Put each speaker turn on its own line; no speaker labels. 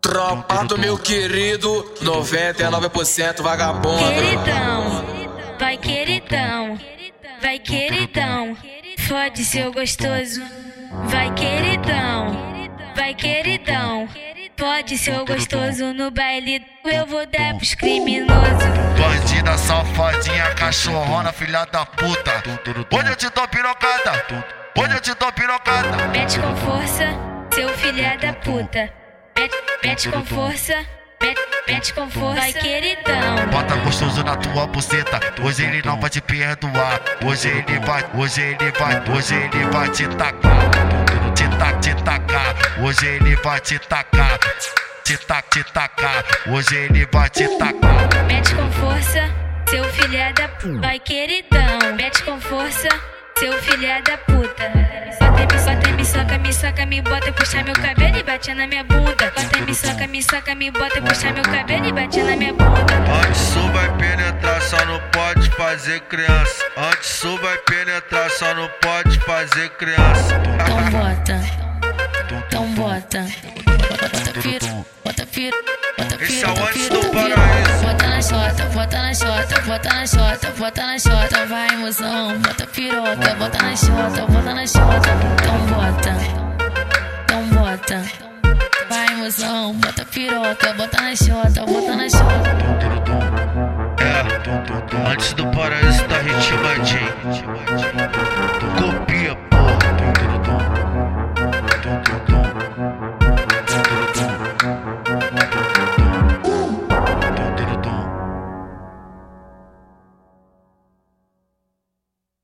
Tropa do meu querido, 99% vagabundo.
Queridão, vai queridão, vai queridão, fode seu gostoso. Vai queridão, vai queridão, pode seu gostoso no baile. Eu vou dar pros criminosos.
Bandida, safadinha, cachorrona, filha da puta. Hoje eu te dou pirocada. Hoje eu te dou pirocada.
Mete com força, seu filha da puta. Mete, mete com força. Mete, mete com força, vai queridão.
Bota gostoso na tua buceta. Hoje ele não vai te perdoar. Hoje ele vai, hoje ele vai, hoje ele vai te tacar. Te tac, te tacar. Hoje ele vai te tacar. Te tac, te tacar. Hoje ele vai te tacar.
Mete com força, seu filha da puta. Vai queridão. Mete com força, seu filha da puta. Bota, me soca, me soca, me bota, puxa meu cabelo e bate na minha bunda. Bota, me soca, me soca, me bota, puxa meu cabelo e bate na minha bunda.
Antes su vai penetrar, só não pode fazer criança. Antes su vai penetrar, só não pode fazer criança.
Então bota, então bota. Bota firo, bota firo, bota firo.
Esse é o antes do paraíso.
Bota na chota, bota na chota, bota na chota, bota na chota, vai emoção. Bota piroca, bota na chota, bota na chota. Então bota, então bota. Vai emoção, bota piroca, bota na chota, bota na chota.
É, antes do paraíso tá ritmadinho.